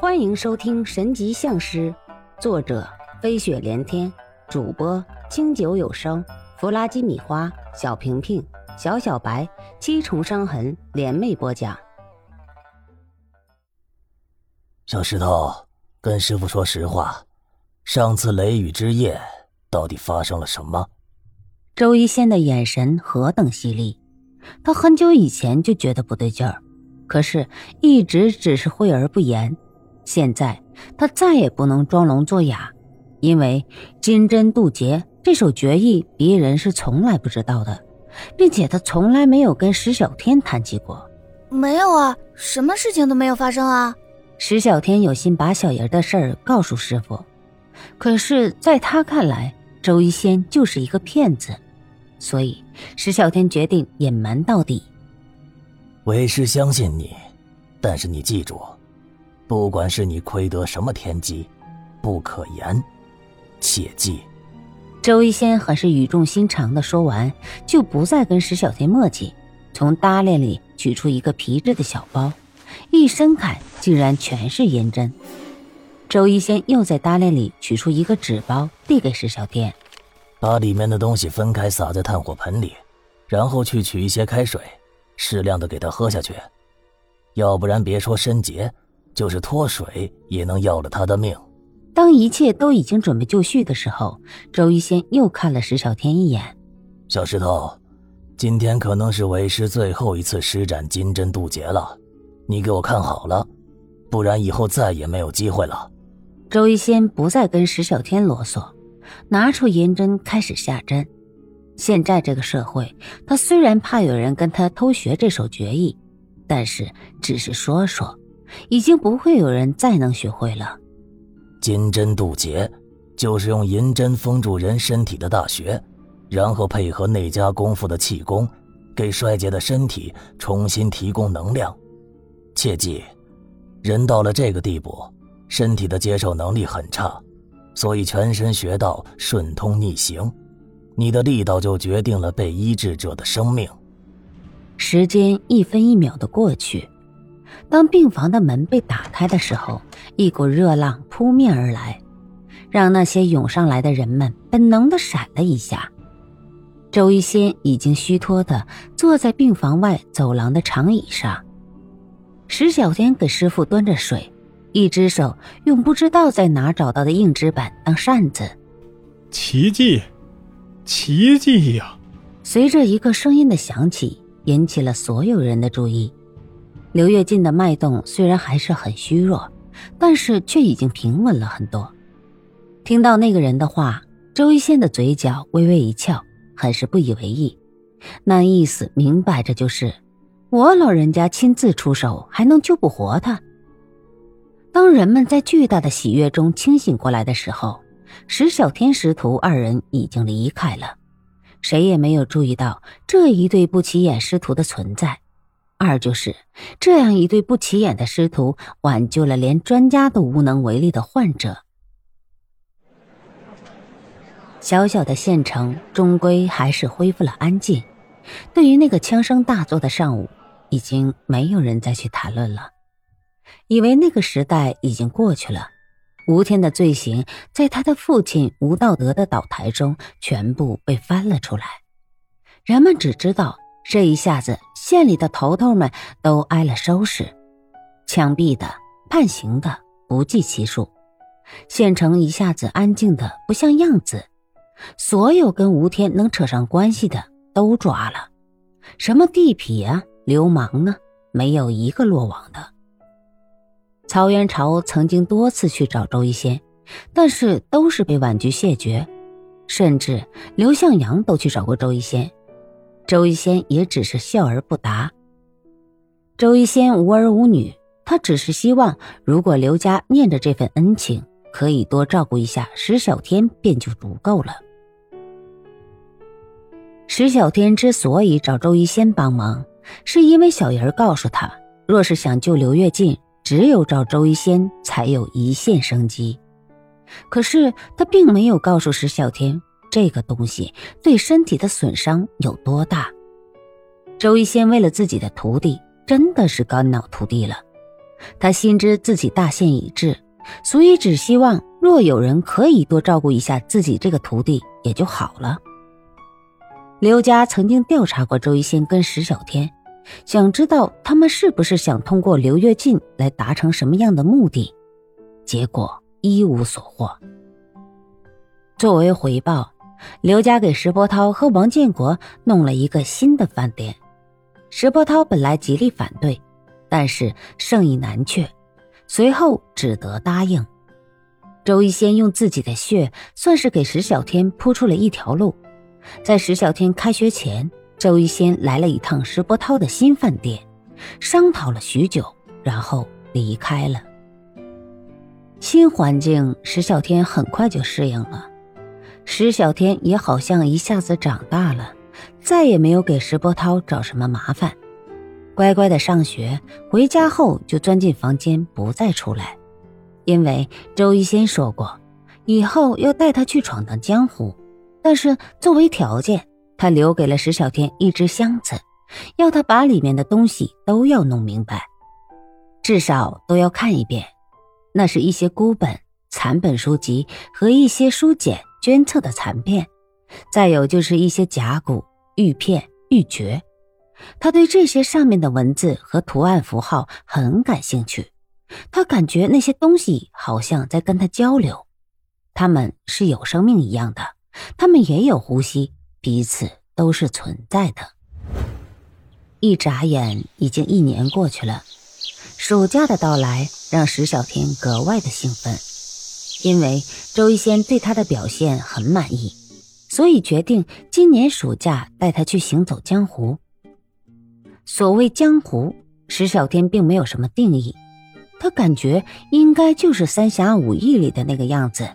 欢迎收听《神级相师》，作者飞雪连天，主播清酒有声，弗拉基米花，小平平，小小白，七重伤痕联袂播讲。小石头，跟师傅说实话，上次雷雨之夜到底发生了什么？周一仙的眼神何等犀利，他很久以前就觉得不对劲儿，可是一直只是讳而不言。现在他再也不能装聋作哑，因为金针渡劫这首绝艺别人是从来不知道的，并且他从来没有跟石小天谈起过。没有啊，什么事情都没有发生啊。石小天有心把小爷的事儿告诉师傅，可是在他看来，周一仙就是一个骗子，所以石小天决定隐瞒到底。为师相信你，但是你记住。不管是你窥得什么天机，不可言，切记。周一仙很是语重心长的说完，就不再跟石小天墨迹，从搭链里取出一个皮质的小包，一伸开，竟然全是银针。周一仙又在搭链里取出一个纸包，递给石小天，把里面的东西分开撒在炭火盆里，然后去取一些开水，适量的给他喝下去，要不然别说申劫。就是脱水也能要了他的命。当一切都已经准备就绪的时候，周一仙又看了石小天一眼：“小石头，今天可能是为师最后一次施展金针渡劫了，你给我看好了，不然以后再也没有机会了。”周一仙不再跟石小天啰嗦，拿出银针开始下针。现在这个社会，他虽然怕有人跟他偷学这手绝艺，但是只是说说。已经不会有人再能学会了。金针渡劫，就是用银针封住人身体的大穴，然后配合内家功夫的气功，给衰竭的身体重新提供能量。切记，人到了这个地步，身体的接受能力很差，所以全身穴道顺通逆行，你的力道就决定了被医治者的生命。时间一分一秒的过去。当病房的门被打开的时候，一股热浪扑面而来，让那些涌上来的人们本能的闪了一下。周一仙已经虚脱的坐在病房外走廊的长椅上，石小天给师傅端着水，一只手用不知道在哪找到的硬纸板当扇子。奇迹，奇迹呀！随着一个声音的响起，引起了所有人的注意。刘跃进的脉动虽然还是很虚弱，但是却已经平稳了很多。听到那个人的话，周一仙的嘴角微微一翘，很是不以为意。那意思明摆着就是，我老人家亲自出手，还能救不活他？当人们在巨大的喜悦中清醒过来的时候，石小天师徒二人已经离开了，谁也没有注意到这一对不起眼师徒的存在。二就是这样一对不起眼的师徒，挽救了连专家都无能为力的患者。小小的县城终归还是恢复了安静。对于那个枪声大作的上午，已经没有人再去谈论了，以为那个时代已经过去了。吴天的罪行，在他的父亲吴道德的倒台中全部被翻了出来。人们只知道。这一下子，县里的头头们都挨了收拾，枪毙的、判刑的不计其数，县城一下子安静的不像样子。所有跟吴天能扯上关系的都抓了，什么地痞啊、流氓啊，没有一个落网的。曹元朝曾经多次去找周一仙，但是都是被婉拒谢绝，甚至刘向阳都去找过周一仙。周一仙也只是笑而不答。周一仙无儿无女，他只是希望，如果刘家念着这份恩情，可以多照顾一下石小天，便就足够了。石小天之所以找周一仙帮忙，是因为小人告诉他，若是想救刘跃进，只有找周一仙才有一线生机。可是他并没有告诉石小天。这个东西对身体的损伤有多大？周一仙为了自己的徒弟，真的是肝脑涂地了。他心知自己大限已至，所以只希望若有人可以多照顾一下自己这个徒弟，也就好了。刘家曾经调查过周一仙跟石小天，想知道他们是不是想通过刘跃进来达成什么样的目的，结果一无所获。作为回报，刘家给石波涛和王建国弄了一个新的饭店。石波涛本来极力反对，但是盛意难却，随后只得答应。周一仙用自己的血，算是给石小天铺出了一条路。在石小天开学前，周一仙来了一趟石波涛的新饭店，商讨了许久，然后离开了。新环境，石小天很快就适应了。石小天也好像一下子长大了，再也没有给石波涛找什么麻烦，乖乖的上学，回家后就钻进房间不再出来，因为周一仙说过，以后要带他去闯荡江湖。但是作为条件，他留给了石小天一只箱子，要他把里面的东西都要弄明白，至少都要看一遍。那是一些孤本、残本书籍和一些书简、捐册的残片，再有就是一些甲骨、玉片、玉珏。他对这些上面的文字和图案符号很感兴趣，他感觉那些东西好像在跟他交流，他们是有生命一样的。他们也有呼吸，彼此都是存在的。一眨眼，已经一年过去了。暑假的到来让石小天格外的兴奋，因为周一仙对他的表现很满意，所以决定今年暑假带他去行走江湖。所谓江湖，石小天并没有什么定义，他感觉应该就是三侠五义里的那个样子，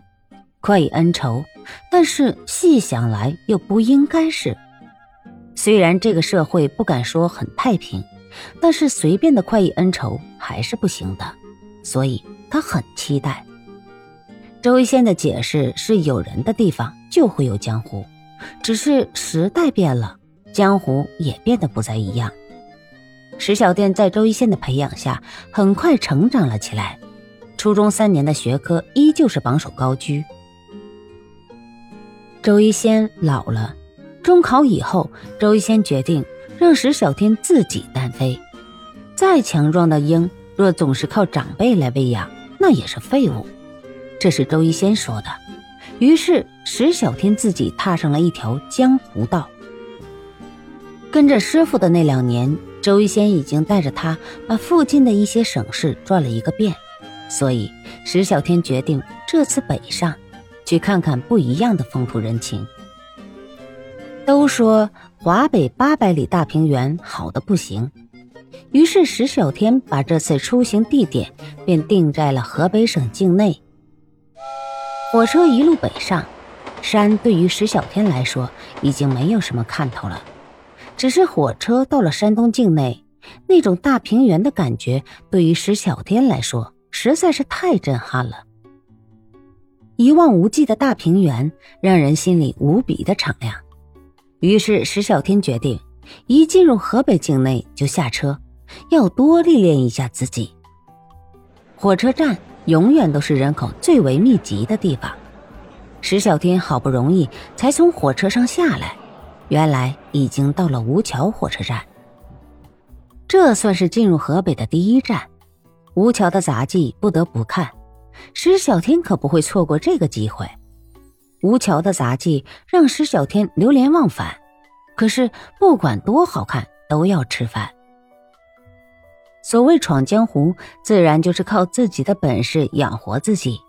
快意恩仇。但是细想来，又不应该是。虽然这个社会不敢说很太平，但是随便的快意恩仇还是不行的。所以他很期待。周一仙的解释是：有人的地方就会有江湖，只是时代变了，江湖也变得不再一样。石小店在周一仙的培养下，很快成长了起来。初中三年的学科依旧是榜首高居。周一仙老了，中考以后，周一仙决定让石小天自己单飞。再强壮的鹰，若总是靠长辈来喂养，那也是废物。这是周一仙说的。于是石小天自己踏上了一条江湖道。跟着师傅的那两年，周一仙已经带着他把附近的一些省市转了一个遍，所以石小天决定这次北上。去看看不一样的风土人情。都说华北八百里大平原好的不行，于是石小天把这次出行地点便定在了河北省境内。火车一路北上，山对于石小天来说已经没有什么看头了，只是火车到了山东境内，那种大平原的感觉对于石小天来说实在是太震撼了。一望无际的大平原让人心里无比的敞亮，于是石小天决定，一进入河北境内就下车，要多历练一下自己。火车站永远都是人口最为密集的地方，石小天好不容易才从火车上下来，原来已经到了吴桥火车站。这算是进入河北的第一站，吴桥的杂技不得不看。石小天可不会错过这个机会。吴桥的杂技让石小天流连忘返，可是不管多好看，都要吃饭。所谓闯江湖，自然就是靠自己的本事养活自己，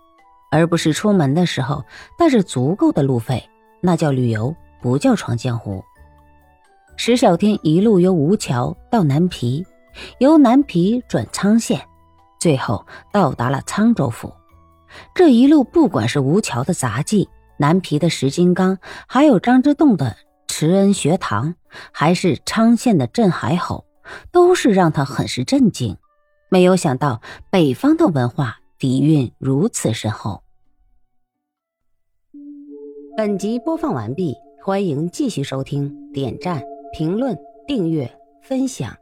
而不是出门的时候带着足够的路费，那叫旅游，不叫闯江湖。石小天一路由吴桥到南皮，由南皮转沧县。最后到达了沧州府，这一路不管是吴桥的杂技、南皮的石金刚，还有张之洞的慈恩学堂，还是沧县的镇海吼，都是让他很是震惊。没有想到北方的文化底蕴如此深厚。本集播放完毕，欢迎继续收听，点赞、评论、订阅、分享。